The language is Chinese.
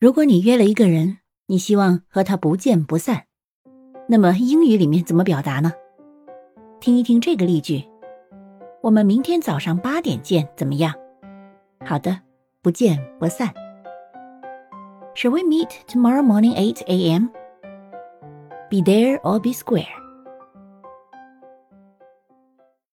如果你约了一个人你希望和他不见不散那么英语里面怎么表达呢？听一听这个例句。我们明天早上八点见怎么样？好的不见不散。Shall we meet tomorrow morning eight am be there or be square.